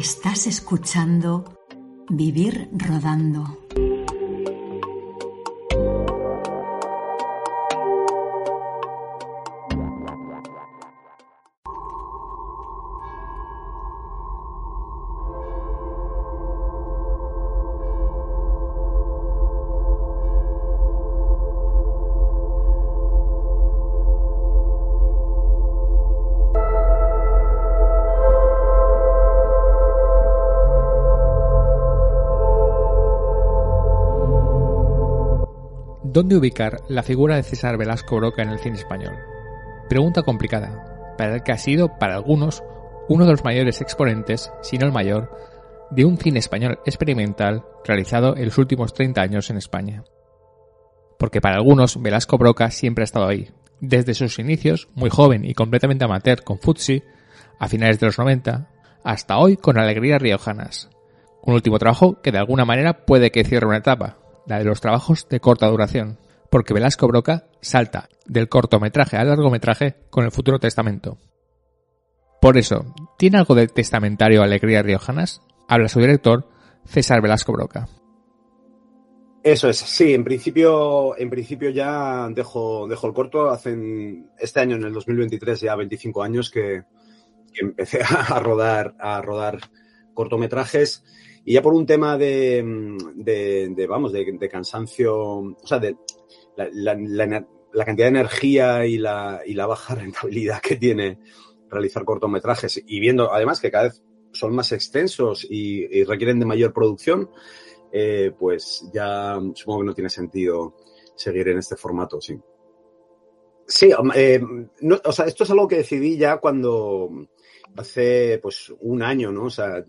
Estás escuchando Vivir Rodando. ¿Dónde ubicar la figura de César Velasco Broca en el cine español? Pregunta complicada, para el que ha sido, para algunos, uno de los mayores exponentes, si no el mayor, de un cine español experimental realizado en los últimos 30 años en España. Porque para algunos Velasco Broca siempre ha estado ahí, desde sus inicios, muy joven y completamente amateur con Futsi, a finales de los 90, hasta hoy con Alegría Riojanas. Un último trabajo que de alguna manera puede que cierre una etapa, la de los trabajos de corta duración, porque Velasco Broca salta del cortometraje al largometraje con el futuro testamento. Por eso, ¿tiene algo de testamentario Alegría Riojanas? Habla su director, César Velasco Broca. Eso es, sí, en principio, en principio ya dejo, dejo el corto. Hacen este año, en el 2023, ya 25 años que, que empecé a rodar, a rodar cortometrajes. Y ya por un tema de, vamos, de, cansancio, o sea, de la, la, cantidad de energía y la, y la baja rentabilidad que tiene realizar cortometrajes y viendo además que cada vez son más extensos y, requieren de mayor producción, eh, pues ya supongo que no tiene sentido seguir en este formato, sí. Sí, eh, o sea, esto es algo que decidí ya cuando hace pues un año, ¿no? O sea,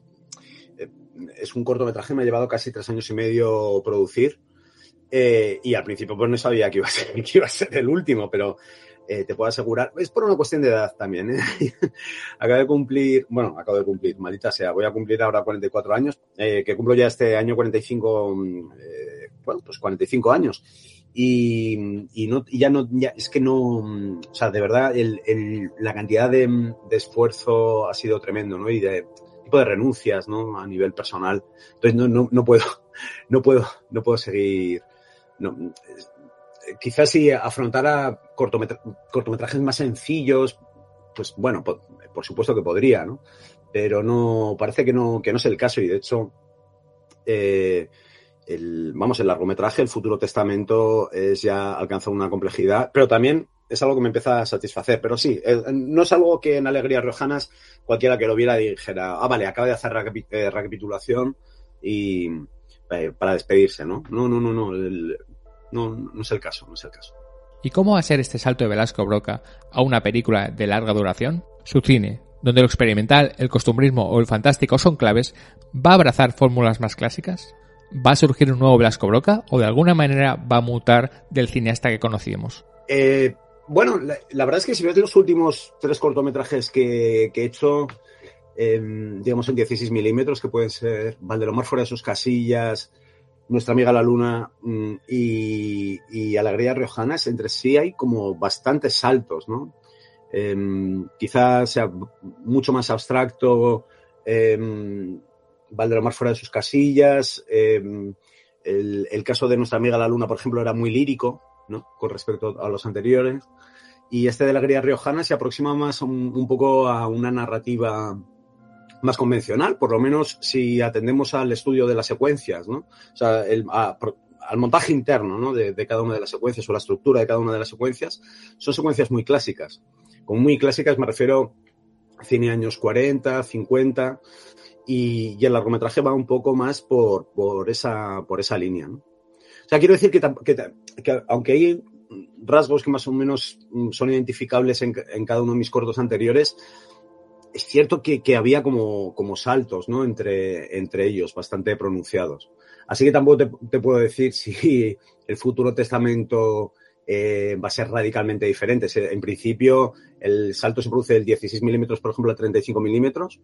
es un cortometraje, me ha llevado casi tres años y medio producir. Eh, y al principio pues no sabía que iba a ser, que iba a ser el último, pero eh, te puedo asegurar, es por una cuestión de edad también. ¿eh? acabo de cumplir, bueno, acabo de cumplir, maldita sea, voy a cumplir ahora 44 años, eh, que cumplo ya este año 45, bueno, pues 45 años. Y, y, no, ya no, ya, es que no, o sea, de verdad, el, el, la cantidad de, de, esfuerzo ha sido tremendo, ¿no? Y de, de renuncias, ¿no? A nivel personal. Entonces no, no, no puedo, no puedo, no puedo seguir. No, quizás si afrontara cortometrajes más sencillos, pues bueno, por, por, supuesto que podría, ¿no? Pero no, parece que no, que no es el caso y de hecho, eh, el, vamos, el largometraje, el futuro testamento, es ya alcanza una complejidad, pero también es algo que me empieza a satisfacer. Pero sí, eh, no es algo que en Alegrías Riojanas cualquiera que lo viera dijera, ah, vale, acaba de hacer eh, recapitulación y eh, para despedirse, ¿no? No, no, no, no, no, no es el caso, no es el caso. ¿Y cómo va a ser este salto de Velasco Broca a una película de larga duración? Su cine, donde lo experimental, el costumbrismo o el fantástico son claves, ¿va a abrazar fórmulas más clásicas? ¿Va a surgir un nuevo Velasco Broca o de alguna manera va a mutar del cineasta que conocíamos? Eh, bueno, la, verdad es que si ves los últimos tres cortometrajes que, he hecho, eh, digamos en 16 milímetros, que pueden ser Valdelomar fuera de sus casillas, Nuestra amiga la luna mm, y, y Alegría Riojanas, entre sí hay como bastantes saltos, ¿no? Eh, quizás sea mucho más abstracto eh, Valdelomar fuera de sus casillas, el caso de Nuestra amiga la luna, por ejemplo, era muy lírico, ¿no? Con respecto a los anteriores. Y este de la guía riojana se aproxima más un, un, poco a una narrativa más convencional, por lo menos si atendemos al estudio de las secuencias, ¿no? O sea, el, a, al montaje interno, ¿no? De, de, cada una de las secuencias o la estructura de cada una de las secuencias, son secuencias muy clásicas. Con muy clásicas me refiero a cine años 40, 50, y, y, el largometraje va un poco más por, por, esa, por esa línea, ¿no? O sea, quiero decir que, que, que, aunque hay rasgos que más o menos son identificables en, en cada uno de mis cortos anteriores, es cierto que, que había como, como saltos ¿no? entre, entre ellos, bastante pronunciados. Así que tampoco te, te puedo decir si el futuro testamento eh, va a ser radicalmente diferente. En principio, el salto se produce del 16 milímetros, por ejemplo, a 35 milímetros.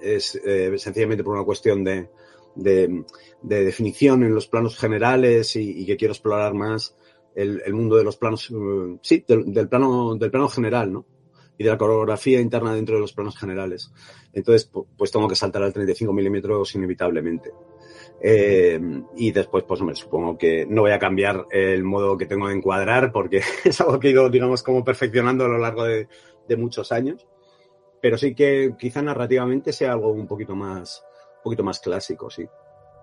Es eh, sencillamente por una cuestión de, de, de, definición en los planos generales y, y que quiero explorar más el, el, mundo de los planos, uh, sí, del, del, plano, del plano general, ¿no? y de la coreografía interna dentro de los planos generales. Entonces, pues tengo que saltar al 35 milímetros inevitablemente. Eh, y después, pues hombre, supongo que no voy a cambiar el modo que tengo de encuadrar porque es algo que he ido, digamos, como perfeccionando a lo largo de, de muchos años. Pero sí que quizá narrativamente sea algo un poquito más, un poquito más clásico, sí.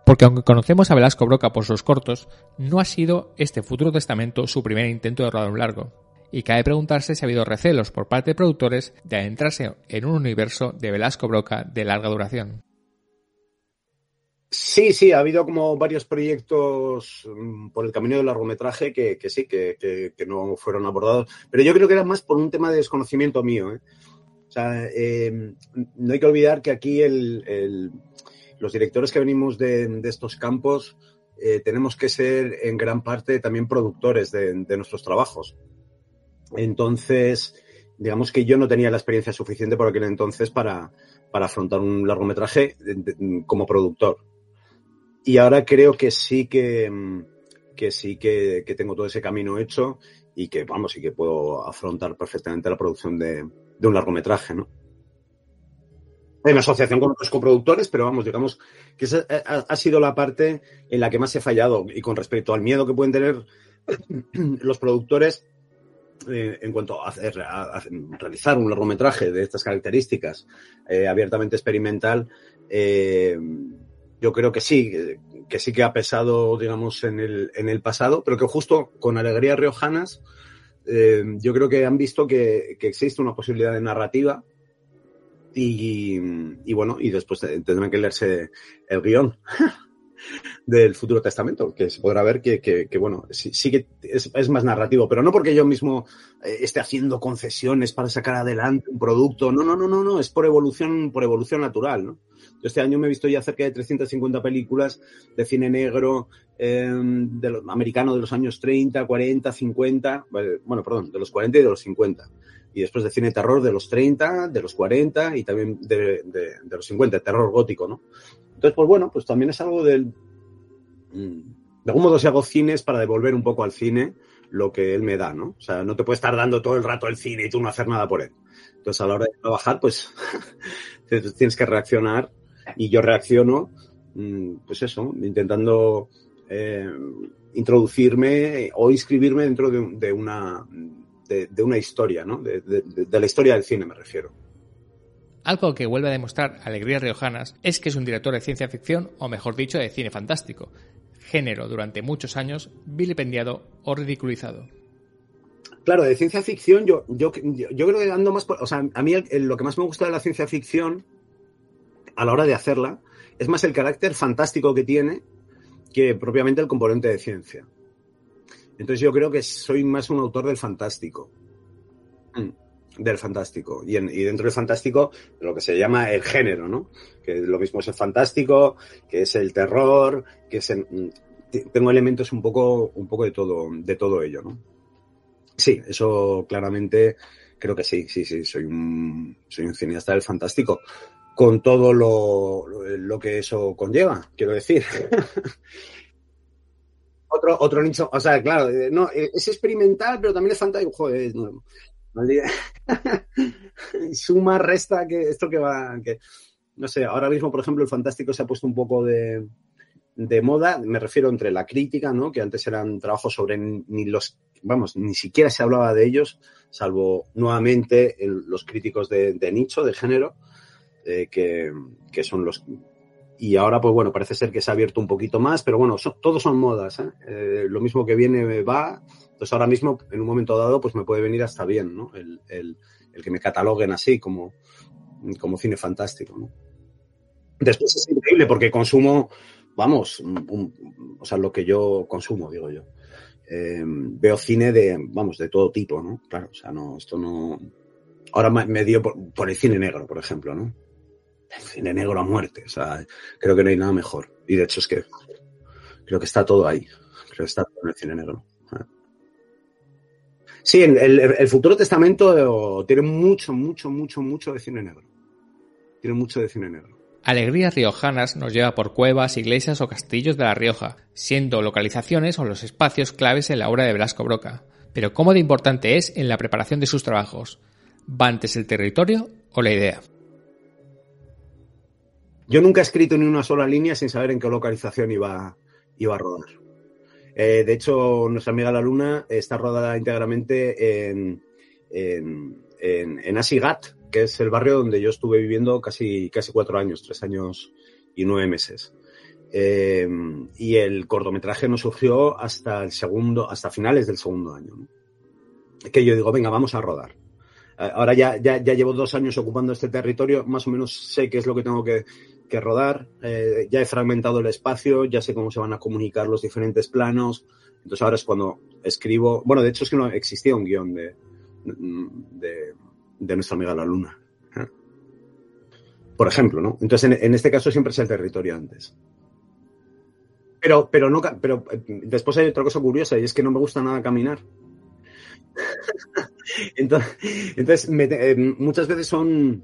Porque aunque conocemos a Velasco Broca por sus cortos, no ha sido este Futuro Testamento su primer intento de rodar un largo. Y cabe preguntarse si ha habido recelos por parte de productores de adentrarse en un universo de Velasco Broca de larga duración. Sí, sí, ha habido como varios proyectos mm, por el camino del largometraje que, que sí, que, que, no fueron abordados, pero yo creo que era más por un tema de desconocimiento mío. ¿eh? O sea, eh, no hay que olvidar que aquí el, el, los directores que venimos de, estos campos eh, tenemos que ser en gran parte también productores de, de, nuestros trabajos. Entonces, digamos que yo no tenía la experiencia suficiente por aquel entonces para, para afrontar un largometraje como productor. Y ahora creo que sí que, que sí que, que, tengo todo ese camino hecho y que, vamos, y que puedo afrontar perfectamente la producción de, de un largometraje, ¿no? En asociación con otros coproductores, pero vamos, digamos que esa ha, ha, sido la parte en la que más he fallado. Y con respecto al miedo que pueden tener los productores eh, en cuanto a, realizar un largometraje de estas características eh, abiertamente experimental, eh, yo creo que sí, que sí que ha pesado, digamos, en el, en el pasado, pero que justo con Alegrías Riojanas, eh, yo creo que han visto que, existe una posibilidad de narrativa y, bueno, y después tendrán que leerse el guion del Futuro Testamento, que se podrá ver que, que, bueno, sí, que es, más narrativo, pero no porque yo mismo eh, esté haciendo concesiones para sacar adelante un producto, no, no, no, no, no, es por evolución, por evolución natural, ¿no? Yo este año me he visto ya cerca de 350 películas de cine negro eh, de lo, americano de los años 30, 40, 50, bueno, perdón, de los 40 y de los 50. Y después de cine terror de los 30, de los 40 y también de, los 50, terror gótico, ¿no? Entonces, pues bueno, pues también es algo del... Mm, de algún modo si hago cines para devolver un poco al cine lo que él me da, ¿no? O sea, no te puede estar dando todo el rato el cine y tú no hacer nada por él. Entonces, a la hora de trabajar, pues tienes que reaccionar y yo reacciono, mm, pues eso, intentando eh, introducirme o inscribirme dentro de, de una, de, de, una historia, ¿no? De, de, la historia del cine me refiero. Algo que vuelve a demostrar Alegrías Riojanas es que es un director de ciencia ficción, o mejor dicho, de cine fantástico, género durante muchos años vilipendiado o ridiculizado. Claro, de ciencia ficción yo, yo, yo creo que ando más por... O sea, a mí el, el, lo que más me gusta de la ciencia ficción a la hora de hacerla es más el carácter fantástico que tiene que propiamente el componente de ciencia. Entonces yo creo que soy más un autor del fantástico. Del fantástico. Y, en, y, dentro del fantástico, lo que se llama el género, ¿no? Que lo mismo es el fantástico, que es el terror, que es el, tengo elementos un poco, un poco de todo, de todo ello, ¿no? Sí, eso claramente creo que sí, sí, sí, soy un, soy un cineasta del fantástico con todo lo, lo, que eso conlleva, quiero decir. otro, otro nicho, o sea, claro, no, es experimental, pero también es fantástico. Joder, es nuevo. Suma, resta, que esto que va, que, no sé, ahora mismo, por ejemplo, el fantástico se ha puesto un poco de, de moda, me refiero entre la crítica, ¿no? Que antes eran trabajos sobre ni los, vamos, ni siquiera se hablaba de ellos, salvo nuevamente los críticos de, de nicho, de género, eh, que, que, son los... Y ahora, pues bueno, parece ser que se ha abierto un poquito más, pero bueno, son, todos son modas. ¿eh? Eh, lo mismo que viene va. Entonces ahora mismo, en un momento dado, pues me puede venir hasta bien, ¿no? El, el, el que me cataloguen así como, como cine fantástico, ¿no? Después es increíble porque consumo, vamos, o sea, lo que yo consumo, digo yo. Eh, veo cine de, vamos, de todo tipo, ¿no? Claro, o sea, no, esto no. Ahora me dio por, por el cine negro, por ejemplo, ¿no? Cine negro a muerte. O sea, creo que no hay nada mejor. Y de hecho es que creo que está todo ahí. Creo que está todo en el cine negro. Sí, el, el, el futuro testamento tiene mucho, mucho, mucho, mucho de cine negro. Tiene mucho de cine negro. Alegrías riojanas nos lleva por cuevas, iglesias o castillos de La Rioja, siendo localizaciones o los espacios claves en la obra de Blasco Broca. Pero cómo de importante es en la preparación de sus trabajos. ¿Va antes el territorio o la idea? Yo nunca he escrito ni una sola línea sin saber en qué localización iba, iba a rodar. Eh, de hecho, nuestra amiga La Luna está rodada íntegramente en, en, en, Asigat, que es el barrio donde yo estuve viviendo casi, casi cuatro años, tres años y nueve meses. Eh, y el cortometraje no surgió hasta el segundo, hasta finales del segundo año. Que yo digo, venga, vamos a rodar. Ahora ya, ya, ya, llevo dos años ocupando este territorio, más o menos sé qué es lo que tengo que, que rodar, eh, ya he fragmentado el espacio, ya sé cómo se van a comunicar los diferentes planos, entonces ahora es cuando escribo, bueno, de hecho es que no existía un guion de, de, de nuestra amiga la luna. ¿eh? Por ejemplo, ¿no? Entonces en, este caso siempre es el territorio antes. Pero, pero no, pero eh, después hay otra cosa curiosa y es que no me gusta nada caminar. entonces, entonces muchas veces son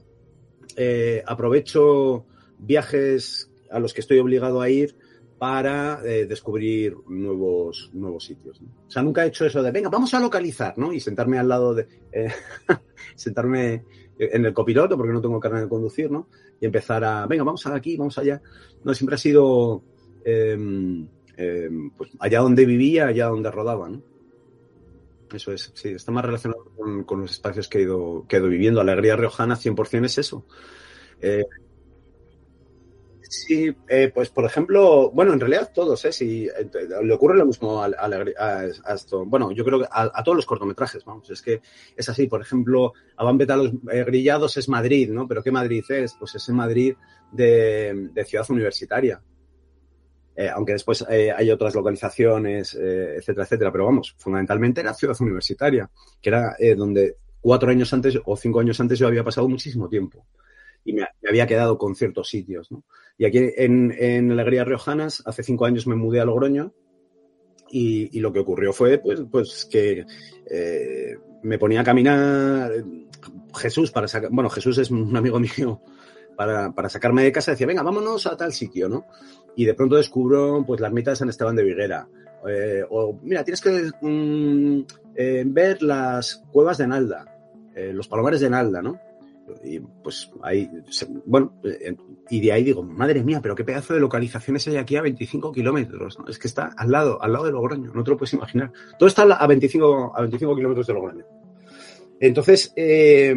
aprovecho viajes a los que estoy obligado a ir para eh, descubrir nuevos, nuevos sitios. O sea, nunca he hecho eso de, venga, vamos a localizar, ¿no? Y sentarme al lado de, eh, sentarme en el copiloto, porque no tengo carne de conducir, ¿no? Y empezar a, venga, vamos aquí, vamos allá. No, siempre ha sido eh, pues allá donde vivía, allá donde rodaba, ¿no? Eso es, sí, está más relacionado con, con los espacios que he, ido, que he ido viviendo. Alegría Riojana 100% es eso. Eh, Sí, eh, pues por ejemplo, bueno, en realidad todos, ¿eh? Si eh, le ocurre lo mismo a, a, a, esto, bueno, yo creo que a, todos los cortometrajes, vamos, es que es así, por ejemplo, Van los eh, Grillados es Madrid, ¿no? Pero ¿qué Madrid es? Pues es el Madrid de, de ciudad universitaria. Eh, aunque después eh, hay otras localizaciones, eh, etcétera, etcétera, pero vamos, fundamentalmente era ciudad universitaria, que era donde cuatro años antes o cinco años antes yo había pasado muchísimo tiempo y me, había quedado con ciertos sitios. ¿no? Y aquí en, en Alegría Riojanas, hace cinco años me mudé a Logroño y, y lo que ocurrió fue pues, pues que eh, me ponía a caminar Jesús para sacar, bueno, Jesús es un amigo mío para, para, sacarme de casa, decía, venga, vámonos a tal sitio, ¿no? Y de pronto descubro pues la ermita de San Esteban de Viguera. Eh, o, mira, tienes que mm, eh, ver las cuevas de Nalda, los palomares de Nalda, ¿no? Y pues ahí, bueno, eh, y de ahí digo, madre mía, pero qué pedazo de localizaciones hay aquí a 25 kilómetros. Es que está al lado, al lado de Logroño, no te lo puedes imaginar. Todo está a 25, a 25 kilómetros de Logroño. Entonces, eh,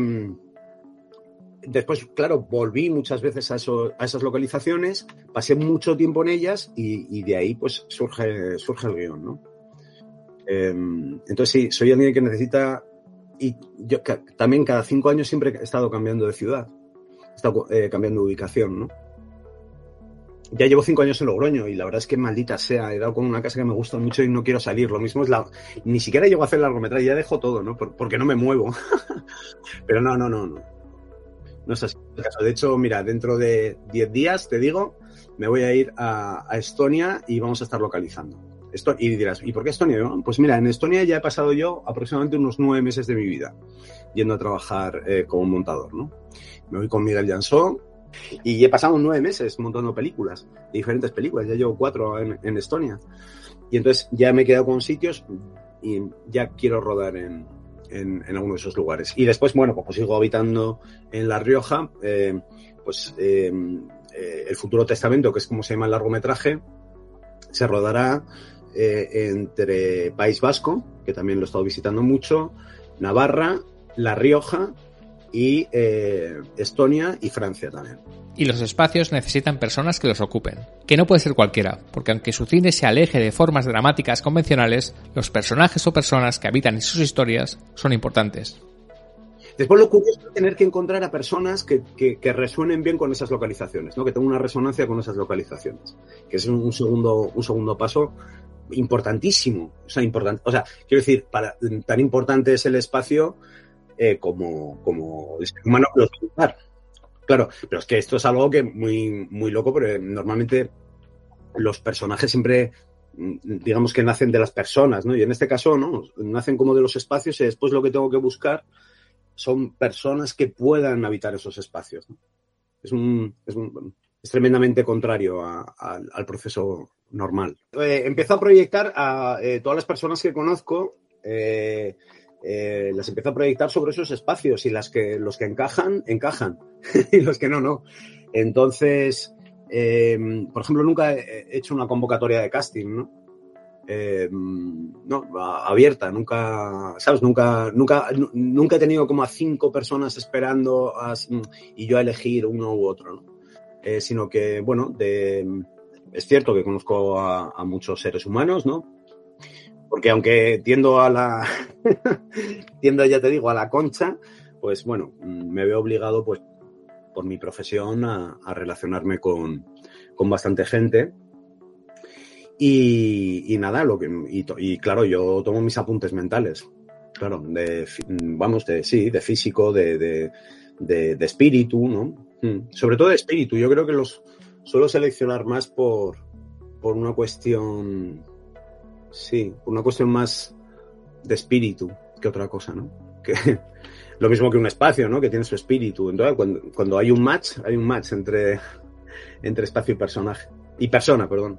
después, claro, volví muchas veces a, esas localizaciones, pasé mucho tiempo en ellas y, de ahí pues surge, surge el guion, ¿no? Eh, entonces sí, soy alguien que necesita y yo también cada cinco años siempre he estado cambiando de ciudad, he estado eh, cambiando de ubicación, ¿no? Ya llevo cinco años en Logroño y la verdad es que maldita sea, he dado con una casa que me gusta mucho y no quiero salir. Lo mismo es la... Ni siquiera llego a hacer largometraje, ya dejo todo, ¿no? Por, porque no me muevo. Pero no, no, no, no. No es así. De hecho, mira, dentro de diez días, te digo, me voy a ir a Estonia y vamos a estar localizando. Esto, y dirás, ¿y por qué Estonia? Pues mira, en Estonia ya he pasado yo aproximadamente unos nueve meses de mi vida yendo a trabajar eh, como montador, ¿no? Me voy con Miguel Jansó y he pasado nueve meses montando películas, diferentes películas, ya llevo cuatro en, Estonia. Y entonces ya me he quedado con sitios y ya quiero rodar en, en, en alguno de esos lugares. Y después, bueno, pues sigo habitando en La Rioja, eh, pues eh, El Futuro Testamento, que es como se llama el largometraje, se rodará eh, entre País Vasco, que también lo he estado visitando mucho, Navarra, La Rioja y eh, Estonia y Francia también. Y los espacios necesitan personas que los ocupen, que no puede ser cualquiera, porque aunque su cine se aleje de formas dramáticas convencionales, los personajes o personas que habitan en sus historias son importantes. Después lo curioso es tener que encontrar a personas que, que, que, resuenen bien con esas localizaciones, ¿no? que tengan una resonancia con esas localizaciones, que es un segundo, un segundo paso importantísimo. O sea, importante, o sea, quiero decir, para, tan importante es el espacio eh, como, como el ser humano lo utilizar. Claro, pero es que esto es algo que muy, muy loco, porque normalmente los personajes siempre digamos que nacen de las personas, ¿no? Y en este caso, ¿no? Nacen como de los espacios y después lo que tengo que buscar son personas que puedan habitar esos espacios. Es, un, es, un, es tremendamente contrario al proceso normal. Eh, empiezo a proyectar a eh, todas las personas que conozco, eh, eh, las empiezo a proyectar sobre esos espacios y las que, los que encajan, encajan y los que no, no. Entonces, eh, por ejemplo, nunca he hecho una convocatoria de casting, ¿no? Eh, no, abierta, nunca, ¿sabes? Nunca, nunca, nunca he tenido como a cinco personas esperando y yo a elegir uno u otro, ¿no? Sino que, bueno, de, es cierto que conozco a, muchos seres humanos, ¿no? Porque aunque tiendo a la, tiendo, ya te digo, a la concha, pues bueno, me veo obligado, pues, por mi profesión a, relacionarme con, con bastante gente y, y nada, lo que, y, y, claro, yo tomo mis apuntes mentales. Claro, de, vamos, de, sí, de físico, de, de, de, espíritu, ¿no? Mm. Sobre todo de espíritu. Yo creo que los suelo seleccionar más por, por una cuestión, sí, por una cuestión más de espíritu que otra cosa, ¿no? Que, lo mismo que un espacio, ¿no? Que tiene su espíritu. Entonces, cuando, cuando hay un match, hay un match entre, entre espacio y personaje. Y persona, perdón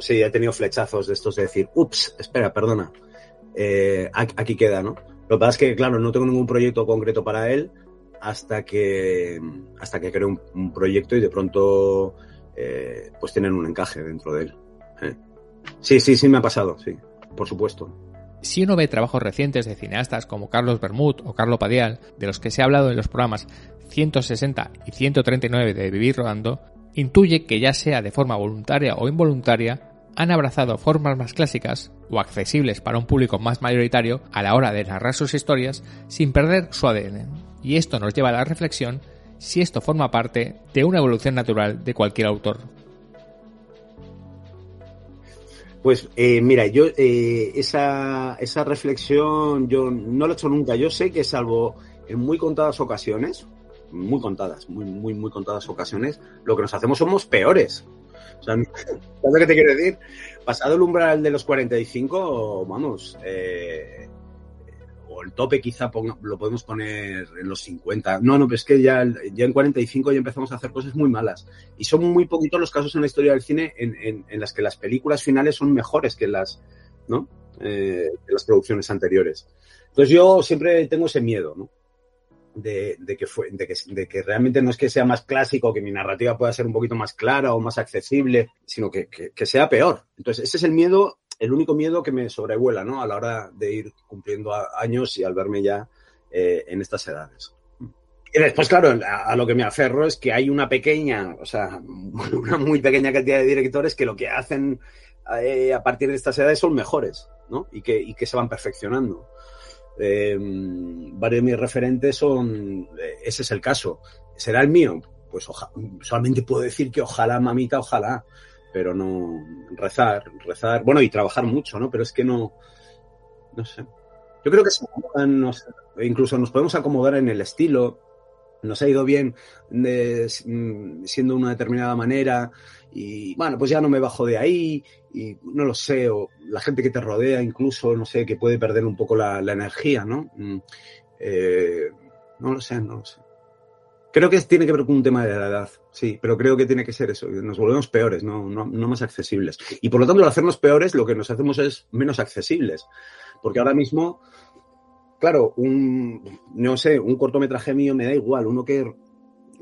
sí, he tenido flechazos de estos de decir, ups, espera, perdona, eh, aquí queda, ¿no? Lo que pasa es que, claro, no tengo ningún proyecto concreto para él hasta que, hasta que creo un, un proyecto y de pronto, eh, pues tienen un encaje dentro de él. ¿eh? Sí, sí, sí me ha pasado, sí, por supuesto. Si uno ve trabajos recientes de cineastas como Carlos Bermud o Carlo Padial, de los que se ha hablado en los programas 160 y 139 de Vivir Rodando, intuye que ya sea de forma voluntaria o involuntaria, han abrazado formas más clásicas o accesibles para un público más mayoritario a la hora de narrar sus historias sin perder su ADN. Y esto nos lleva a la reflexión si esto forma parte de una evolución natural de cualquier autor. Pues eh, mira, yo eh, esa, esa reflexión yo no la he hecho nunca. Yo sé que salvo en muy contadas ocasiones, muy contadas, muy, muy, muy contadas ocasiones, lo que nos hacemos somos peores. O ¿sabes que te quiero decir? Pasado el umbral de los 45, vamos, eh, el tope quizá lo podemos poner en los 50. No, no, pero es que ya, ya en 45 ya empezamos a hacer cosas muy malas. Y son muy poquitos los casos en la historia del cine en, en, en las que las películas finales son mejores que las, ¿no? Eh, las producciones anteriores. Entonces yo siempre tengo ese miedo, ¿no? de, de, que fue, de, que, de, que, realmente no es que sea más clásico, que mi narrativa pueda ser un poquito más clara o más accesible, sino que, que, que, sea peor. Entonces, ese es el miedo, el único miedo que me sobrevuela, ¿no? A la hora de ir cumpliendo años y al verme ya eh, en estas edades. Y después, claro, a, lo que me aferro es que hay una pequeña, o sea, una muy pequeña cantidad de directores que lo que hacen eh, a partir de estas edades son mejores, ¿no? Y que, y que se van perfeccionando. Eh, varios de mis referentes son, eh, ese es el caso. ¿Será el mío? Pues solamente puedo decir que ojalá, mamita, ojalá, pero no rezar, rezar, bueno, y trabajar mucho, ¿no? Pero es que no, no sé. Yo creo que se incluso nos podemos acomodar en el estilo, nos ha ido bien de, siendo una determinada manera y bueno, pues ya no me bajo de ahí y no lo sé, o la gente que te rodea incluso, no sé, que puede perder un poco la, la energía, ¿no? Eh, no lo sé, no lo sé. Creo que tiene que ver con un tema de la edad, sí, pero creo que tiene que ser eso. Nos volvemos peores, no, no, más accesibles. Y por lo tanto, al hacernos peores, lo que nos hacemos es menos accesibles. Porque ahora mismo, claro, un, no sé, un cortometraje mío me da igual, uno que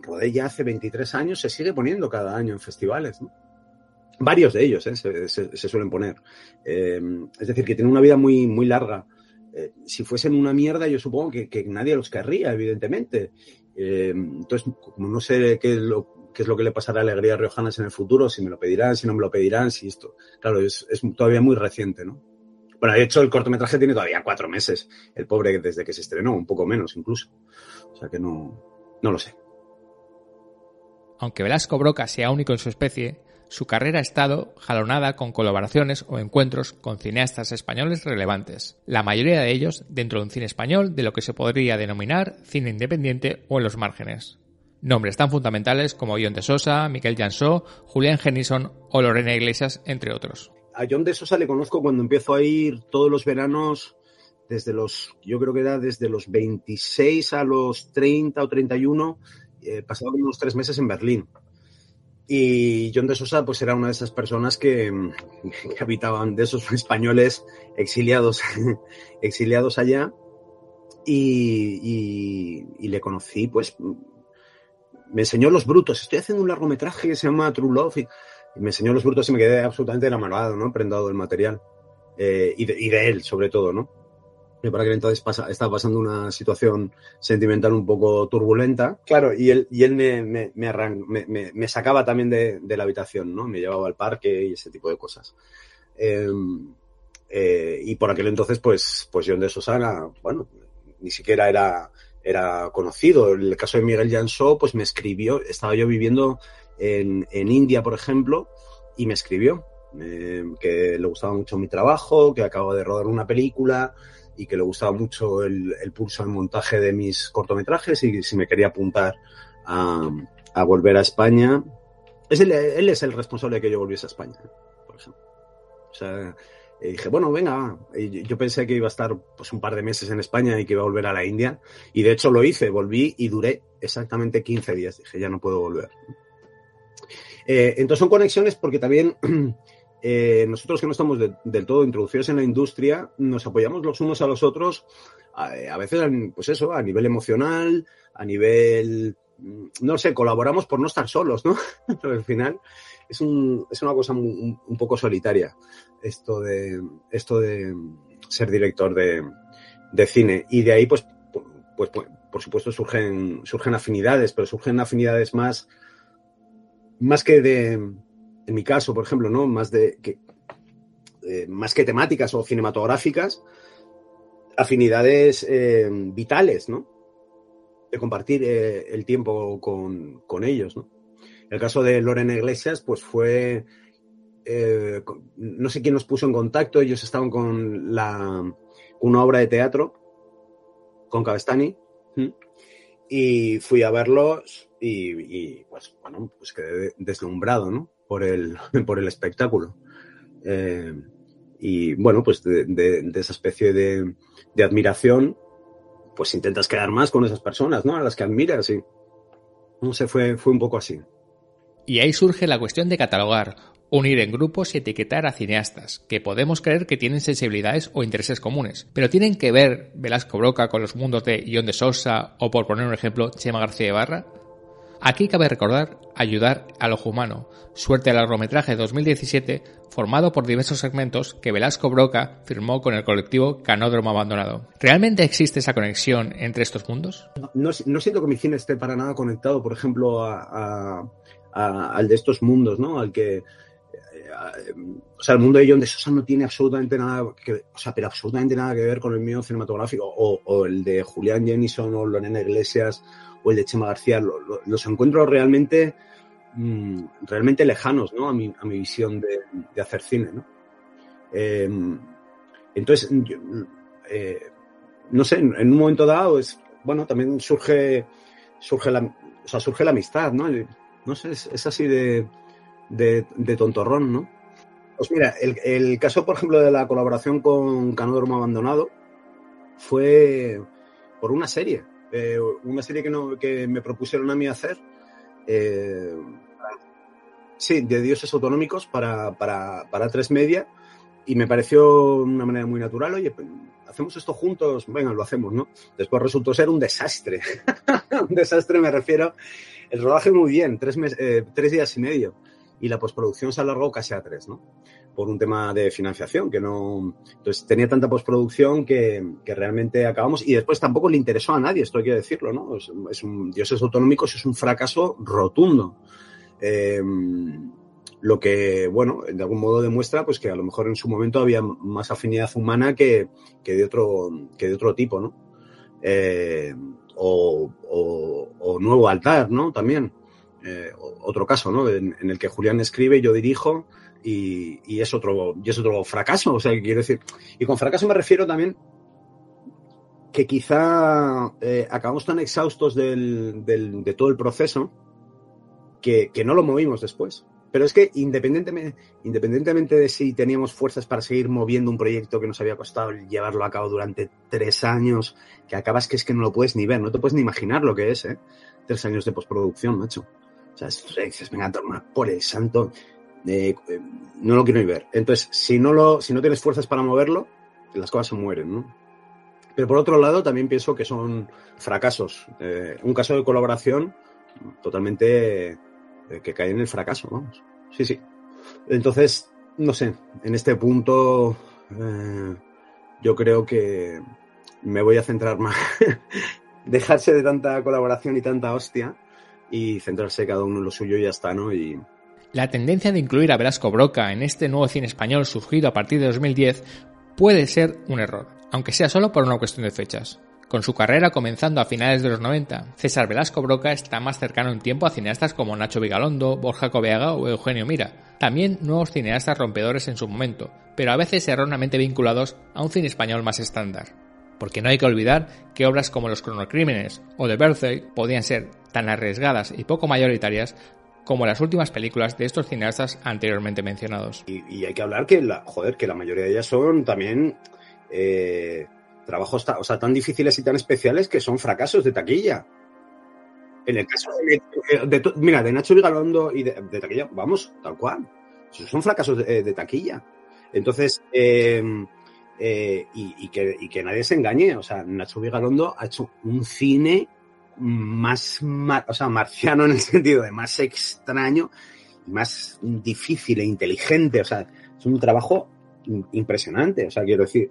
rodé ya hace 23 años se sigue poniendo cada año en festivales, ¿no? Varios de ellos ¿eh? se, suelen poner. Eh, es decir, que tienen una vida muy, muy larga. Eh, si fuesen una mierda, yo supongo que nadie los querría, evidentemente. Eh, entonces, como no sé qué es, lo, es lo que le pasará a Alegría Riojanas en el futuro, si me lo pedirán, si no me lo pedirán, si esto. Claro, es, es todavía muy reciente, ¿no? Bueno, de hecho, el cortometraje tiene todavía cuatro meses. El pobre desde que se estrenó, un poco menos incluso. O sea que no, no lo sé. Aunque Velasco Broca sea único en su especie, su carrera ha estado jalonada con colaboraciones o encuentros con cineastas españoles relevantes, la mayoría de ellos dentro de un cine español de lo que se podría denominar cine independiente o en los márgenes. Nombres tan fundamentales como John de Sosa, Miquel Jansó, Julián Genison o Lorena Iglesias, entre otros. A John de Sosa le conozco cuando empiezo a ir todos los veranos desde los, yo creo que era desde los 26 a los 30 o 31, eh, pasaba unos tres meses en Berlín. Y John de Sosa, pues era una de esas personas que, que habitaban, de esos españoles exiliados, exiliados allá. y, y, le conocí, pues me enseñó Los Brutos. Estoy haciendo un largometraje que se llama True Love y, me enseñó Los Brutos y me quedé absolutamente enamorado, ¿no? Prendado del material. Eh, y, de, y, de, él, sobre todo, ¿no? Y para que entonces pasa, estaba pasando una situación sentimental un poco turbulenta. Claro, y él, y él me, me, me, arran, me, sacaba también de, de, la habitación, ¿no? Me llevaba al parque y ese tipo de cosas. Eh, eh, y por aquel entonces, pues, pues John de Susana, bueno, ni siquiera era, era conocido. En el caso de Miguel Jansó, pues me escribió, estaba yo viviendo en, en India, por ejemplo, y me escribió eh, que le gustaba mucho mi trabajo, que acabo de rodar una película y que le gustaba mucho el, el pulso al montaje de mis cortometrajes y si me quería apuntar a, a volver a España. Es él es el responsable de que yo volviese a España, por ejemplo. O sea, dije, bueno, venga, yo pensé que iba a estar pues un par de meses en España y que iba a volver a la India. Y de hecho lo hice, volví y duré exactamente 15 días. Dije, ya no puedo volver. Eh, entonces son conexiones porque también eh, nosotros que no estamos de, del todo introducidos en la industria, nos apoyamos los unos a los otros, a, a veces, pues eso, a nivel emocional, a nivel, no sé, colaboramos por no estar solos, ¿no? Pero al final es, un, es una cosa un, poco solitaria esto de, esto de ser director de, de cine. Y de ahí, pues, pues, pues, por supuesto, surgen, surgen afinidades, pero surgen afinidades más, más que de, en mi caso, por ejemplo, ¿no? Más de que, eh, más que temáticas o cinematográficas, afinidades eh, vitales, ¿no? De compartir eh, el tiempo con, con ellos, ¿no? El caso de Lorena Iglesias, pues fue, no sé quién nos puso en contacto, ellos estaban con la, una obra de teatro, con Cabestani, y fui a verlos y, y, pues, bueno, pues quedé deslumbrado, ¿no? Por el, por el espectáculo. Eh, y bueno, pues de, de, esa especie de, de, admiración, pues intentas quedar más con esas personas, ¿no? A las que admiras y no sé, fue, fue un poco así. Y ahí surge la cuestión de catalogar, unir en grupos y etiquetar a cineastas, que podemos creer que tienen sensibilidades o intereses comunes, pero tienen que ver Velasco Broca con los mundos de Ion de Sosa o, por poner un ejemplo, Chema García Ibarra. Aquí cabe recordar Ayudar al Ojo Humano, suerte del largometraje 2017, formado por diversos segmentos que Velasco Broca firmó con el colectivo Canódromo Abandonado. ¿Realmente existe esa conexión entre estos mundos? No, siento que mi cine esté para nada conectado, por ejemplo, a, al de estos mundos, ¿no? Al que o sea, el mundo de John de Sosa no tiene absolutamente nada que, o sea, pero absolutamente nada que ver con el mío cinematográfico, o, el de Julián Jennison, o Lorena Iglesias, o el de Chema García, lo, lo, los encuentro realmente, mmm, realmente lejanos, ¿no? A mi, a mi visión de, hacer cine, ¿no? Eh, entonces, eh, no sé, en, un momento dado es, bueno, también surge, surge la, o sea, surge la amistad, ¿no? No sé, es así de, de, de tontorrón, ¿no? Pues mira, el, caso, por ejemplo, de la colaboración con Canódromo Abandonado fue por una serie, eh, una serie que, no, que me propusieron a mí hacer, eh, sí, de dioses autonómicos para, para, para tres media, y me pareció una manera muy natural, oye, hacemos esto juntos, venga, lo hacemos, ¿no? Después resultó ser un desastre, un desastre me refiero, el rodaje muy bien, tres, mes, eh, tres días y medio, y la postproducción se alargó casi a tres, ¿no? Por un tema de financiación, que no. Entonces tenía tanta postproducción que, que realmente acabamos. Y después tampoco le interesó a nadie, esto hay que decirlo, ¿no? Es, es un Dioses Autonómicos es un fracaso rotundo. Eh, lo que, bueno, de algún modo demuestra pues que a lo mejor en su momento había más afinidad humana que, que de, otro, que de otro tipo, ¿no? Eh, o, nuevo altar, ¿no? También eh, otro caso, ¿no? En, el que Julián escribe, yo dirijo y, es otro, y es otro fracaso. O sea, quiero decir, y con fracaso me refiero también que quizá eh, acabamos tan exhaustos del, de todo el proceso que, que, no lo movimos después. Pero es que independientemente, independientemente de si teníamos fuerzas para seguir moviendo un proyecto que nos había costado llevarlo a cabo durante tres años, que acabas que es que no lo puedes ni ver, no te puedes ni imaginar lo que es, ¿eh? Tres años de postproducción, macho. O sea, dices, venga, toma, por el santo, eh, no lo quiero ni ver. Entonces, si no, lo, si no tienes fuerzas para moverlo, las cosas se mueren, ¿no? Pero por otro lado, también pienso que son fracasos. Eh, un caso de colaboración totalmente eh, que cae en el fracaso, vamos. Sí, sí. Entonces, no sé, en este punto eh, yo creo que me voy a centrar más. Dejarse de tanta colaboración y tanta hostia y centrarse cada uno en lo suyo y la tendencia de incluir a Velasco Broca en este nuevo cine español surgido a partir de 2010 puede ser un error, aunque sea solo por una cuestión de fechas. Con su carrera comenzando a finales de los 90, César Velasco Broca está más cercano en tiempo a cineastas como Nacho Vigalondo, Borja Coveaga o Eugenio Mira, también nuevos cineastas rompedores en su momento, pero a veces erróneamente vinculados a un cine español más estándar. Porque no hay que olvidar que obras como Los Cronocrímenes o The Birthday podían ser tan arriesgadas y poco mayoritarias como las últimas películas de estos cineastas anteriormente mencionados. Y, hay que hablar que la, joder, que la mayoría de ellas son también eh, trabajos tan difíciles y tan especiales que son fracasos de taquilla. En el caso de, mira, de Nacho Vigalondo y de, taquilla, vamos, tal cual. Son fracasos de, taquilla. Entonces, eh, eh, y, que, y, que, nadie se engañe, o sea, Nacho Vigalondo ha hecho un cine más, o sea, marciano en el sentido de más extraño y más difícil e inteligente. O sea, es un trabajo impresionante, o sea, quiero decir.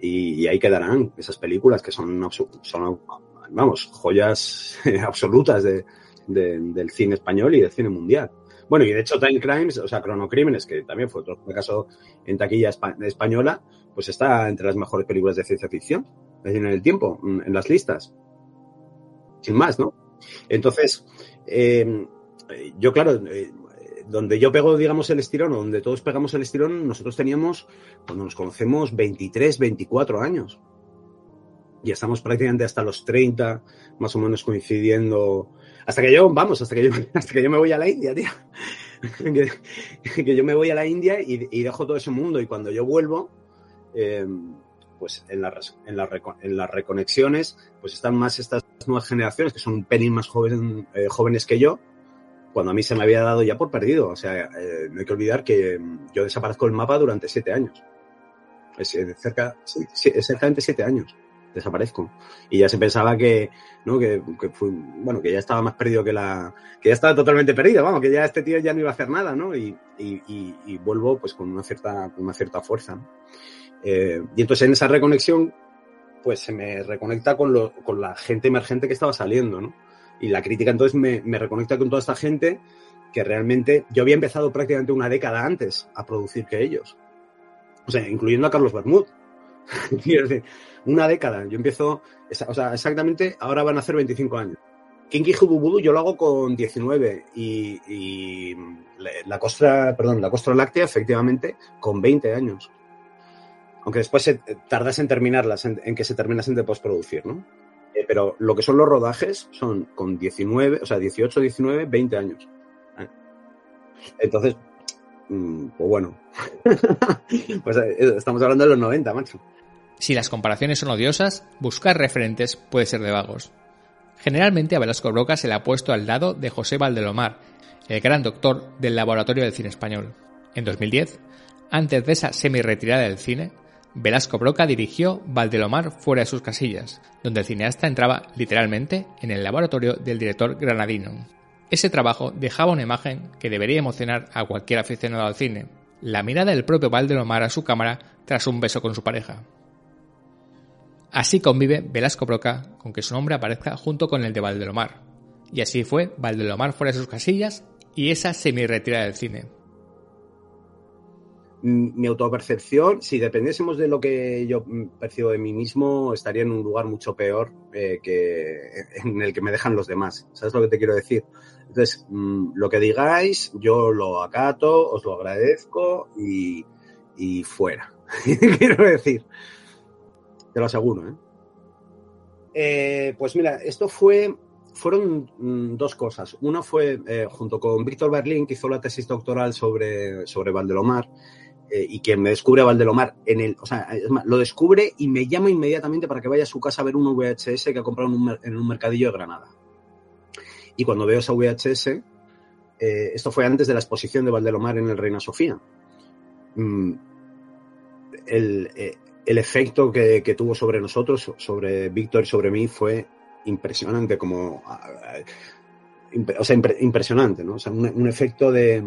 Y, ahí quedarán esas películas que son, son vamos, joyas absolutas de, del cine español y del cine mundial. Bueno, y de hecho Time Crimes, o sea, Cronocrímenes, que también fue otro caso en taquilla española, pues está entre las mejores películas de ciencia ficción en el tiempo, en las listas sin más, ¿no? Entonces, eh, yo, claro, eh, donde yo pego, digamos, el estirón, o donde todos pegamos el estirón, nosotros teníamos, cuando nos conocemos, 23, 24 años. Y estamos prácticamente hasta los 30, más o menos coincidiendo. Hasta que yo, vamos, hasta que yo, hasta que yo me voy a la India, tío. que, yo me voy a la India y, dejo todo ese mundo. Y cuando yo vuelvo, eh, pues en, las, en, en las reconexiones, pues están más estas nuevas generaciones que son un pelín más eh, jóvenes que yo, cuando a mí se me había dado ya por perdido. O sea, eh, no hay que olvidar que yo desaparezco del mapa durante siete años. Es, eh, cerca, exactamente siete años desaparezco. Y ya se pensaba que, ¿no? Que, fue, bueno, que ya estaba más perdido que la, que ya estaba totalmente perdido, vamos, que ya este tío ya no iba a hacer nada, ¿no? Y, y, vuelvo pues con una cierta, con una cierta fuerza. Y entonces en esa reconexión pues se me reconecta con, lo, con la gente emergente que estaba saliendo, ¿no? Y la crítica entonces me, me reconecta con toda esta gente que realmente yo había empezado prácticamente una década antes a producir que ellos. O sea, incluyendo a Carlos Bermud. una década. Yo empiezo, o sea, exactamente, ahora van a hacer 25 años. Kinky Hububudu yo lo hago con 19 y, y la costra, perdón, la costra láctea efectivamente con 20 años aunque después tardas en terminarlas, en, que se terminasen de postproducir, ¿no? Eh, pero lo que son los rodajes son con 19, o sea, 18, 19, 20 años. ¿eh? Entonces, mm, pues bueno, pues eh, estamos hablando de los 90, macho. Si las comparaciones son odiosas, buscar referentes puede ser de vagos. Generalmente a Velasco Broca se le ha puesto al lado de José Valdelomar, el gran doctor del Laboratorio del Cine Español. En 2010, antes de esa semi-retirada del cine, Velasco Broca dirigió Valdelomar fuera de sus casillas, donde el cineasta entraba literalmente en el laboratorio del director granadino. Ese trabajo dejaba una imagen que debería emocionar a cualquier aficionado al cine, la mirada del propio Valdelomar a su cámara tras un beso con su pareja. Así convive Velasco Broca con que su nombre aparezca junto con el de Valdelomar. Y así fue Valdelomar fuera de sus casillas y esa semi-retirada del cine mi autopercepción, si dependiésemos de lo que yo percibo de mí mismo, estaría en un lugar mucho peor eh, que en el que me dejan los demás. ¿Sabes lo que te quiero decir? Entonces, lo que digáis, yo lo acato, os lo agradezco y, y fuera. quiero decir. Te lo aseguro, ¿eh? ¿eh? pues mira, esto fue fueron dos cosas. Una fue eh, junto con Víctor Berlín, que hizo la tesis doctoral sobre, sobre Valdelomar, eh, y quien me descubre a Valdelomar en el, o sea, lo descubre y me llama inmediatamente para que vaya a su casa a ver un VHS que ha comprado en un, mercadillo de Granada. Y cuando veo esa VHS, eh, esto fue antes de la exposición de Valdelomar en el Reina Sofía. Mm, el, eh, el efecto que, tuvo sobre nosotros, sobre Víctor y sobre mí, fue impresionante, como. O sea, impresionante, ¿no? O sea, un, efecto de.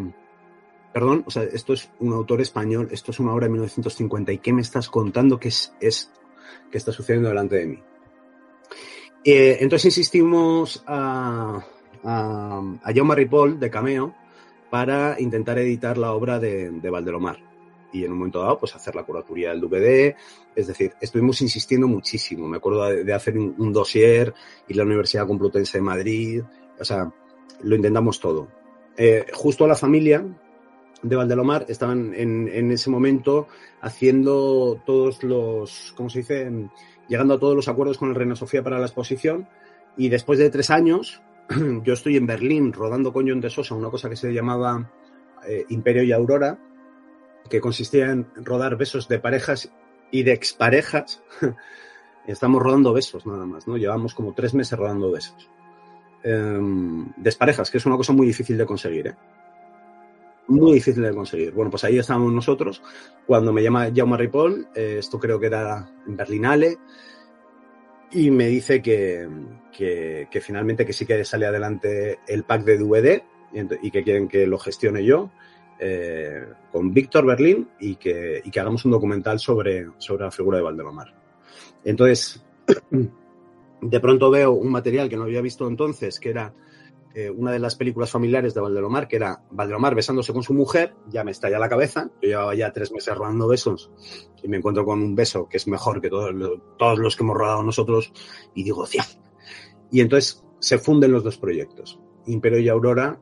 Perdón, o sea, esto es un autor español, esto es una obra de 1950, ¿y qué me estás contando que es esto que está sucediendo delante de mí? Eh, entonces insistimos a, a, a de Cameo para intentar editar la obra de, de Valdelomar y en un momento dado, pues hacer la curatoría del DVD. Es decir, estuvimos insistiendo muchísimo. Me acuerdo de, hacer un, dossier y la Universidad Complutense de Madrid. O sea, lo intentamos todo. Eh, justo la familia de Valdelomar estaban en, en, ese momento haciendo todos los, ¿cómo se dice? Llegando a todos los acuerdos con el Reina Sofía para la exposición. Y después de tres años, yo estoy en Berlín rodando con John de Sosa una cosa que se llamaba eh, Imperio y Aurora, que consistía en rodar besos de parejas y de exparejas. Estamos rodando besos nada más, ¿no? Llevamos como tres meses rodando besos. Eh, desparejas, que es una cosa muy difícil de conseguir, ¿eh? Muy difícil de conseguir. Bueno, pues ahí estábamos nosotros. Cuando me llama Jaume Ripoll, eh, esto creo que era en Berlinale, y me dice que, que, finalmente que sí que sale adelante el pack de DVD y, que quieren que lo gestione yo eh, con Víctor Berlín y que, y que, hagamos un documental sobre, sobre la figura de Valdemar. Entonces, de pronto veo un material que no había visto entonces, que era eh, una de las películas familiares de Valdelomar, que era Valdelomar besándose con su mujer, ya me estalla la cabeza. Yo llevaba ya tres meses rodando besos y me encuentro con un beso que es mejor que todos, los que hemos rodado nosotros y digo, ¡cia! Y entonces se funden los dos proyectos, Imperio y Aurora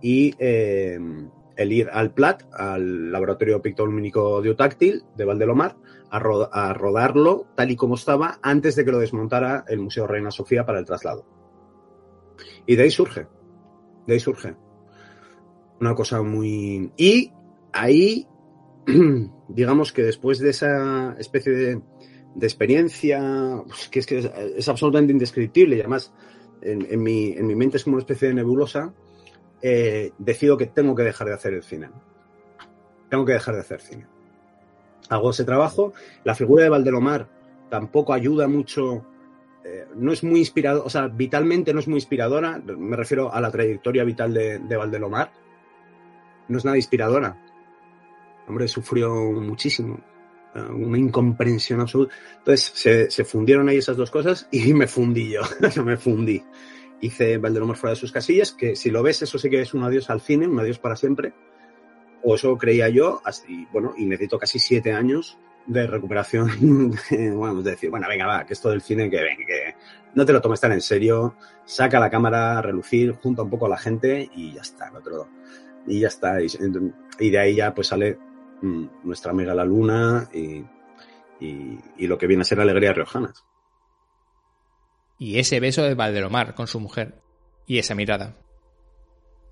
y eh, el ir al PLAT, al Laboratorio Pictolúmico Diotáctil de Valdelomar, a, a rodarlo tal y como estaba antes de que lo desmontara el Museo Reina Sofía para el traslado. Y de ahí surge, de ahí surge. Una cosa muy... Y ahí, digamos que después de esa especie de, experiencia, pues, que es que es, absolutamente indescriptible y además en, mi, en, mi, mente es como una especie de nebulosa, eh, decido que tengo que dejar de hacer el cine. Tengo que dejar de hacer cine. Hago ese trabajo. La figura de Valdelomar tampoco ayuda mucho eh, no es muy inspiradora, o sea, vitalmente no es muy inspiradora, me refiero a la trayectoria vital de, Valdelomar, no es nada inspiradora. hombre sufrió muchísimo, eh, una incomprensión absoluta. Entonces se, fundieron ahí esas dos cosas y me fundí yo, me fundí. Hice Valdelomar fuera de sus casillas, que si lo ves, eso sí que es un adiós al cine, un adiós para siempre. O eso creía yo, así, bueno, y necesito casi siete años de recuperación, bueno, de decir, bueno, venga, va, que esto del cine, que ven, que no te lo tomes tan en serio, saca la cámara a relucir, junta un poco a la gente y ya está, otro, y ya está. Y, de ahí ya pues sale mm, nuestra amiga la luna y, y, lo que viene a ser Alegría Riojanas. Y ese beso de Valderomar con su mujer y esa mirada.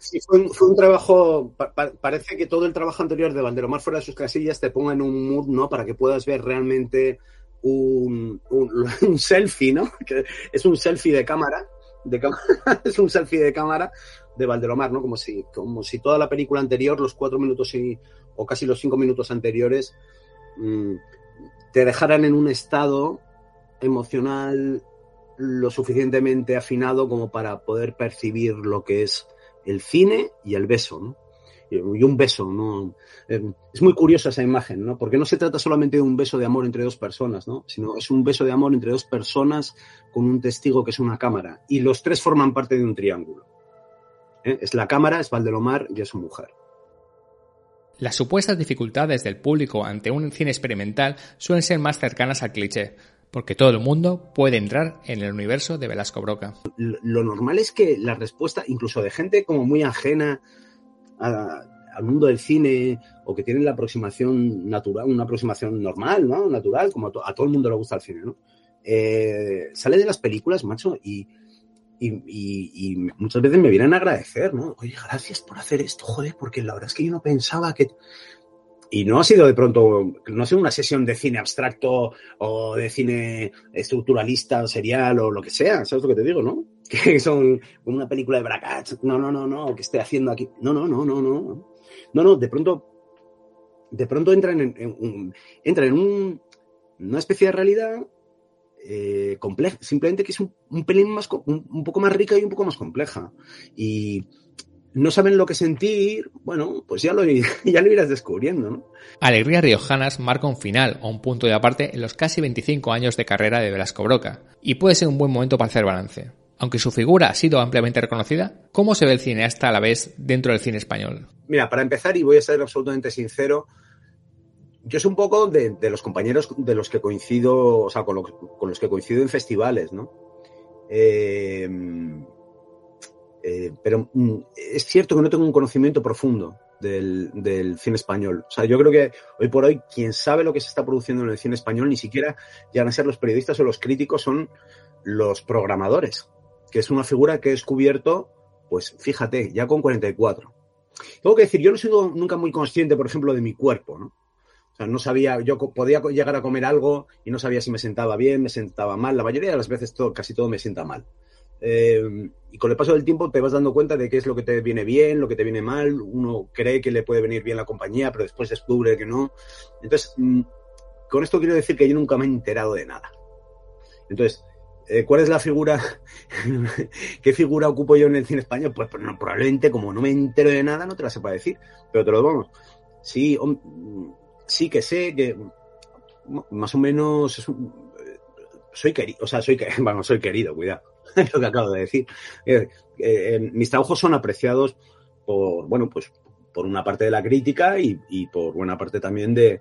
Sí, fue un, trabajo, parece que todo el trabajo anterior de Valderomar fuera de sus casillas te ponga en un mood, ¿no? Para que puedas ver realmente un, un, selfie, ¿no? Es un selfie de cámara, de es un selfie de cámara de Valderomar, ¿no? Como si, como si toda la película anterior, los cuatro minutos y, o casi los cinco minutos anteriores, mm, te dejaran en un estado emocional lo suficientemente afinado como para poder percibir lo que es el cine y el beso. Y un beso, ¿no? Eh, es muy curiosa esa imagen, ¿no? Porque no se trata solamente de un beso de amor entre dos personas, ¿no? Sino es un beso de amor entre dos personas con un testigo que es una cámara. Y los tres forman parte de un triángulo. ¿eh? Es la cámara, es Valdelomar y es su mujer. Las supuestas dificultades del público ante un cine experimental suelen ser más cercanas al cliché, porque todo el mundo puede entrar en el universo de Velasco Broca. Lo normal es que la respuesta, incluso de gente como muy ajena al mundo del cine o que tienen la aproximación natural, una aproximación normal, ¿no? Natural, como a, todo el mundo le gusta el cine, ¿no? Eh, sale de las películas, macho, y, y, muchas veces me vienen a agradecer, ¿no? Oye, gracias por hacer esto, joder, porque la verdad es que yo no pensaba que... Y no ha sido de pronto, no ha sido una sesión de cine abstracto o de cine estructuralista o serial o lo que sea, ¿sabes lo que te digo, no? Que son una película de Bracach, no, no, no, no, que esté haciendo aquí. No, no, no, no, no. No, no, de pronto, de pronto entran en, un, entran en un, una especie de realidad eh, compleja, simplemente que es un, pelín más, un, poco más rica y un poco más compleja. Y no saben lo que sentir, bueno, pues ya lo, ya lo irás descubriendo, ¿no? Alegría Riojanas marca un final o un punto de aparte en los casi 25 años de carrera de Velasco Broca, y puede ser un buen momento para hacer balance. Aunque su figura ha sido ampliamente reconocida, ¿cómo se ve el cineasta a la vez dentro del cine español? Mira, para empezar, y voy a ser absolutamente sincero, yo soy un poco de, los compañeros de los que coincido, o sea, con, los que coincido en festivales, ¿no? Eh, eh, pero mm, es cierto que no tengo un conocimiento profundo del, cine español. O sea, yo creo que hoy por hoy quien sabe lo que se está produciendo en el cine español ni siquiera llegan a ser los periodistas o los críticos, son los programadores, que es una figura que he descubierto, pues fíjate, ya con 44. Tengo que decir, yo no he sido nunca muy consciente, por ejemplo, de mi cuerpo, ¿no? O sea, no sabía, yo podía llegar a comer algo y no sabía si me sentaba bien, me sentaba mal. La mayoría de las veces todo, casi todo me sienta mal. Eh, y con el paso del tiempo te vas dando cuenta de qué es lo que te viene bien, lo que te viene mal. Uno cree que le puede venir bien la compañía, pero después descubre que no. Entonces, mm, con esto quiero decir que yo nunca me he enterado de nada. Entonces, eh, ¿cuál es la figura? ¿Qué figura ocupo yo en el cine español? Pues, pues probablemente como no me entero de nada, no te la sepa decir. Pero te lo vamos. Sí, sí que sé que más o menos soy querido, o sea, soy, bueno, soy querido, cuidado, lo que acabo de decir. Eh, mis trabajos son apreciados por, bueno, pues por una parte de la crítica y, por buena parte también de,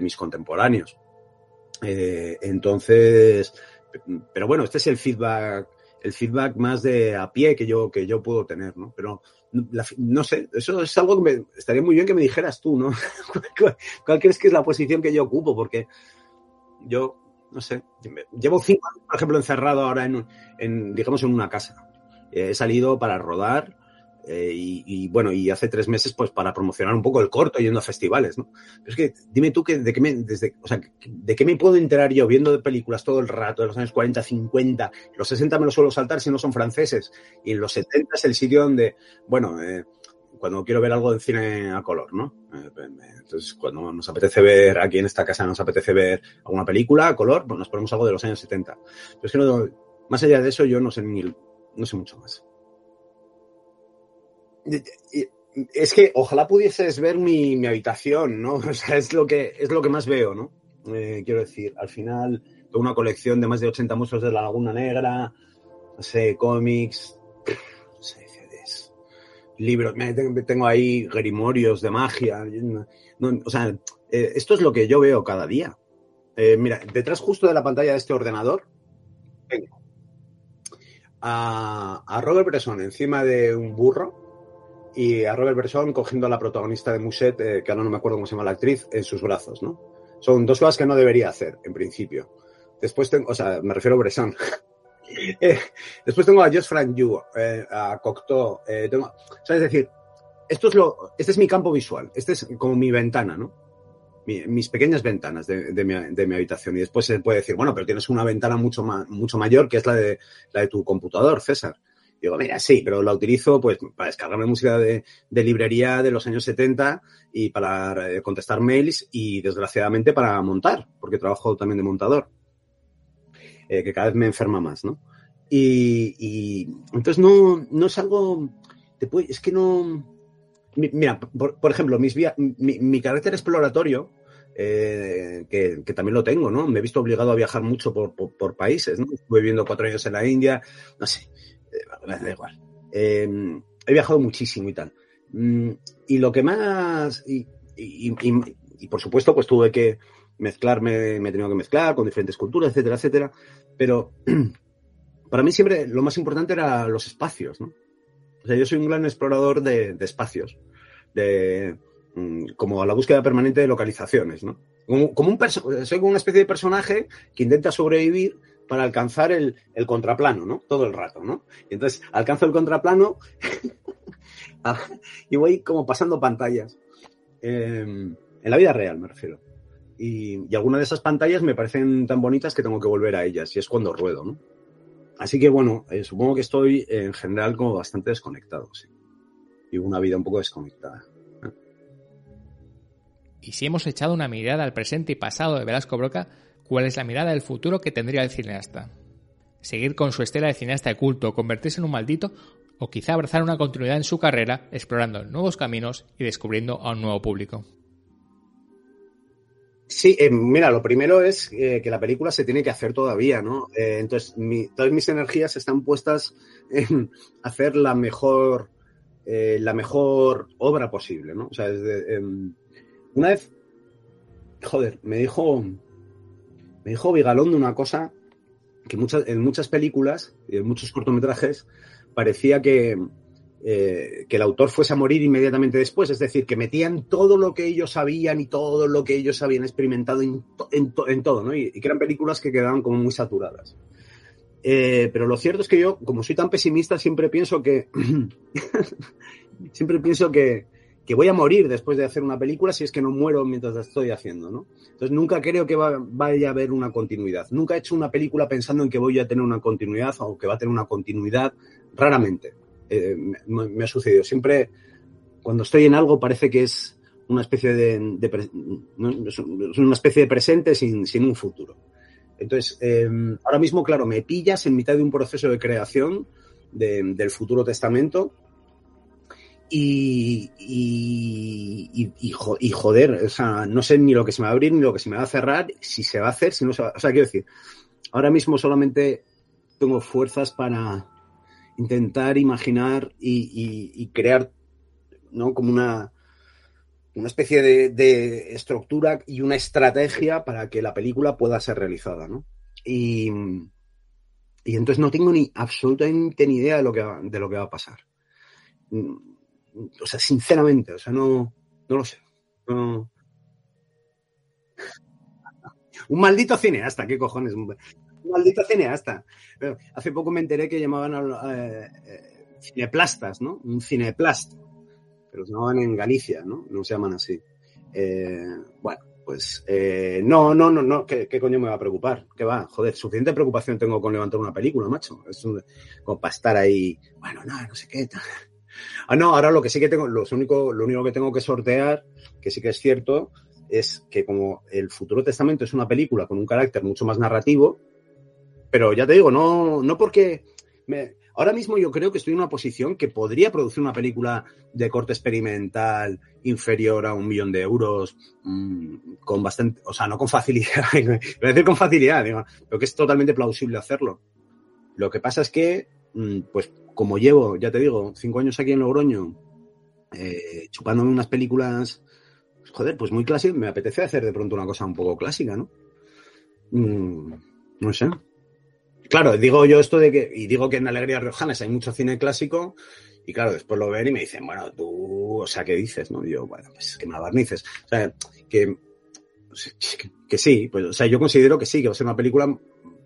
mis contemporáneos. Eh, entonces, pero bueno, este es el feedback, el feedback más de a pie que yo, que yo puedo tener, ¿no? Pero no sé, eso es algo que estaría muy bien que me dijeras tú, ¿no? ¿Cuál, crees que es la posición que yo ocupo? Porque yo, no sé, llevo cinco años, por ejemplo, encerrado ahora en, digamos, en una casa. He salido para rodar, eh, y, bueno, y hace tres meses, pues para promocionar un poco el corto yendo a festivales, ¿no? Pero es que dime tú que de qué me, desde, o sea, de qué me puedo enterar yo viendo de películas todo el rato, de los años 40, 50, los 60 me los suelo saltar si no son franceses, y en los 70 es el sitio donde, bueno, eh, cuando quiero ver algo de cine a color, ¿no? Eh, entonces, cuando nos apetece ver, aquí en esta casa nos apetece ver alguna película a color, pues nos ponemos algo de los años 70. Pero es que no, más allá de eso, yo no sé ni, no sé mucho más es que ojalá pudieses ver mi, habitación, ¿no? O sea, es lo que, es lo que más veo, ¿no? Eh, quiero decir, al final, tengo una colección de más de 80 monstruos de la Laguna Negra, no sé, cómics, libros, tengo ahí grimorios de magia, o sea, eh, esto es lo que yo veo cada día. Eh, mira, detrás justo de la pantalla de este ordenador, tengo a, a Robert Bresson encima de un burro, y a Robert Bresson cogiendo a la protagonista de Musette, eh, que ahora no me acuerdo cómo se llama la actriz, en sus brazos, ¿no? Son dos cosas que no debería hacer, en principio. Después tengo, o sea, me refiero a Bresson. Eh, después tengo a Josh Frank Yu, eh, a Cocteau, tengo, o sea, es decir, esto es lo, este es mi campo visual, este es como mi ventana, ¿no? mis pequeñas ventanas de, mi, habitación. Y después se puede decir, bueno, pero tienes una ventana mucho, mucho mayor que es la de, la de tu computador, César. Digo, mira, sí, pero la utilizo pues para descargarme música de, librería de los años 70 y para eh, contestar mails y desgraciadamente para montar, porque trabajo también de montador, eh, que cada vez me enferma más, ¿no? Y, entonces no, no es algo, es que no, mira, por, ejemplo, mis mi, carácter exploratorio, eh, que, también lo tengo, ¿no? Me he visto obligado a viajar mucho por, por países, ¿no? Estuve viviendo cuatro años en la India, no sé da igual. Em, he viajado muchísimo y tal. Mm, y lo que más. Y, por supuesto, pues tuve que mezclarme, me he tenido que mezclar con diferentes culturas, etcétera, etcétera. Pero para mí siempre lo más importante era los espacios, ¿no? O sea, yo soy un gran explorador de, espacios, de mm, como a la búsqueda permanente de localizaciones, ¿no? Como, como un soy como una especie de personaje que intenta sobrevivir para alcanzar el, contraplano, ¿no? Todo el rato, ¿no? Y entonces alcanzo el contraplano y voy como pasando pantallas. Em, en la vida real, me refiero. Y, algunas de esas pantallas me parecen tan bonitas que tengo que volver a ellas, y es cuando ruedo, ¿no? Así que bueno, eh, supongo que estoy en general como bastante desconectado. Y una vida un poco desconectada. Y si hemos echado una mirada al presente y pasado de Velasco Broca, cuál es la mirada del futuro que tendría el cineasta. Seguir con su estela de cineasta de culto, convertirse en un maldito o quizá abrazar una continuidad en su carrera explorando nuevos caminos y descubriendo a un nuevo público. Sí, eh, mira, lo primero es eh, que la película se tiene que hacer todavía, ¿no? Eh, entonces, todas mis energías están puestas en hacer la mejor, la mejor obra posible, ¿no? O sea, desde, em, una vez, joder, me dijo, me dijo Vigalón de una cosa que en muchas películas y en muchos cortometrajes parecía que, eh, que el autor fuese a morir inmediatamente después, es decir, que metían todo lo que ellos sabían y todo lo que ellos habían experimentado en, todo, ¿no? Y, que eran películas que quedaban como muy saturadas. Eh, pero lo cierto es que yo, como soy tan pesimista, siempre pienso que siempre pienso que, que, voy a morir después de hacer una película si es que no muero mientras la estoy haciendo, ¿no? Entonces nunca creo que vaya a haber una continuidad. Nunca he hecho una película pensando en que voy a tener una continuidad o que va a tener una continuidad, raramente. Eh, me, ha sucedido. Siempre, cuando estoy en algo, parece que es una especie de, una especie de presente sin, un futuro. Entonces, em, ahora mismo, claro, me pillas en mitad de un proceso de creación del futuro testamento y, y, joder, o sea, no sé ni lo que se me va a abrir ni lo que se me va a cerrar, si se va a hacer, si no se va O sea, quiero decir, ahora mismo solamente tengo fuerzas para, intentar imaginar y, crear, ¿no? Como una, una especie de, estructura y una estrategia para que la película pueda ser realizada, ¿no? Y, y entonces no tengo ni absolutamente ni idea de lo que va, de lo que va a pasar. O sea, sinceramente, o sea, no, no lo sé. Un maldito cineasta, ¿qué cojones? Maldito cineasta. Hace poco me enteré que llamaban a eh, eh, cineplastas, ¿no? Un cineplast. Pero se llamaban en Galicia, ¿no? No se llaman así. Eh, bueno, pues no, no, no, no. ¿Qué, coño me va a preocupar? ¿Qué va? Joder, suficiente preocupación tengo con levantar una película, macho. Es como para estar ahí, bueno, no, no sé qué. Ah, no, ahora lo que sí que tengo, lo único, lo único que tengo que sortear, que sí que es cierto, es que como el Futuro Testamento es una película con un carácter mucho más narrativo, pero ya te digo, no, no porque me, ahora mismo yo creo que estoy en una posición que podría producir una película de corte experimental inferior a un millón de euros mmm, con bastante, o sea, no con facilidad, voy a decir con facilidad, digo, pero que es totalmente plausible hacerlo. Lo que pasa es que, mmm, pues como llevo, ya te digo, cinco años aquí en Logroño, eh, chupándome unas películas, pues, joder, pues muy clásicas, me apetece hacer de pronto una cosa un poco clásica, ¿no? Mm, no sé. Claro, digo yo esto de que, y digo que en Alegría Riojanas hay mucho cine clásico, y claro, después lo ven y me dicen, bueno, tú, o sea, ¿qué dices? ¿No? Y yo, bueno, pues que me abarnices. O sea, que, que, sí, pues, o sea, yo considero que sí, que va a ser una película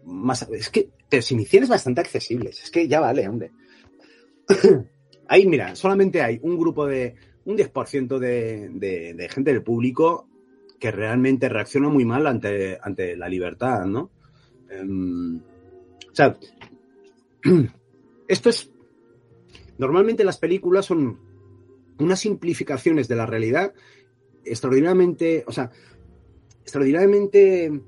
más, es que, pero si es bastante accesibles, es que ya vale, hombre. Ahí, mira, solamente hay un grupo de, un 10% de, de, de gente del público que realmente reacciona muy mal ante, ante la libertad, ¿no? Um, o sea, esto es. Normalmente las películas son unas simplificaciones de la realidad extraordinariamente. O sea, extraordinariamente.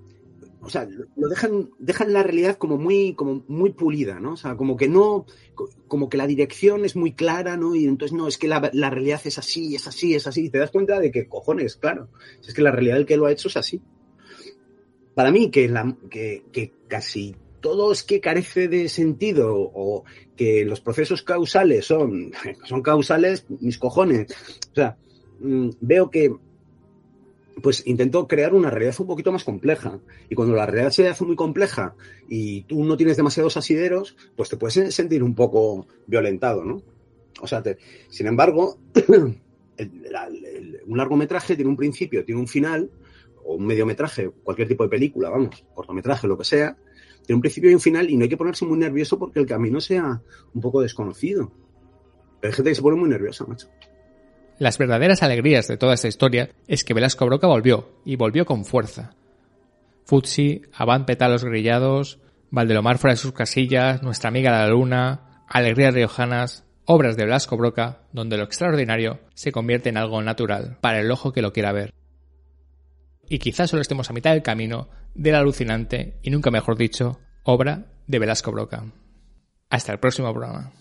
O sea, lo dejan, dejan la realidad como muy, como muy pulida, ¿no? O sea, como que no, como que la dirección es muy clara, ¿no? Y entonces, no, es que la, la realidad es así, es así, es así. Y te das cuenta de que, cojones, claro, es que la realidad del que lo ha hecho es así. Para mí, que, la, que, que casi todo es que carece de sentido o que los procesos causales son, son causales, mis cojones. O sea, mm, veo que pues intento crear una realidad un poquito más compleja. Y cuando la realidad se hace muy compleja y tú no tienes demasiados asideros, pues te puedes sentir un poco violentado, ¿no? O sea, sin embargo, un largometraje tiene un principio, tiene un final, o un mediometraje, cualquier tipo de película, vamos, cortometraje, lo que sea, tiene un principio y un final y no hay que ponerse muy nervioso porque el camino sea un poco desconocido. Pero hay gente que se pone muy nerviosa, macho. Las verdaderas alegrías de toda esta historia es que Velasco Broca volvió, y volvió con fuerza. Futsi, Avant Petalos Grillados, Valdelomar fuera de sus casillas, Nuestra amiga la luna, Alegrías Riojanas, obras de Velasco Broca, donde lo extraordinario se convierte en algo natural para el ojo que lo quiera ver. Y quizás solo estemos a mitad del camino de la alucinante y nunca mejor dicho obra de Velasco Broca. Hasta el próximo programa.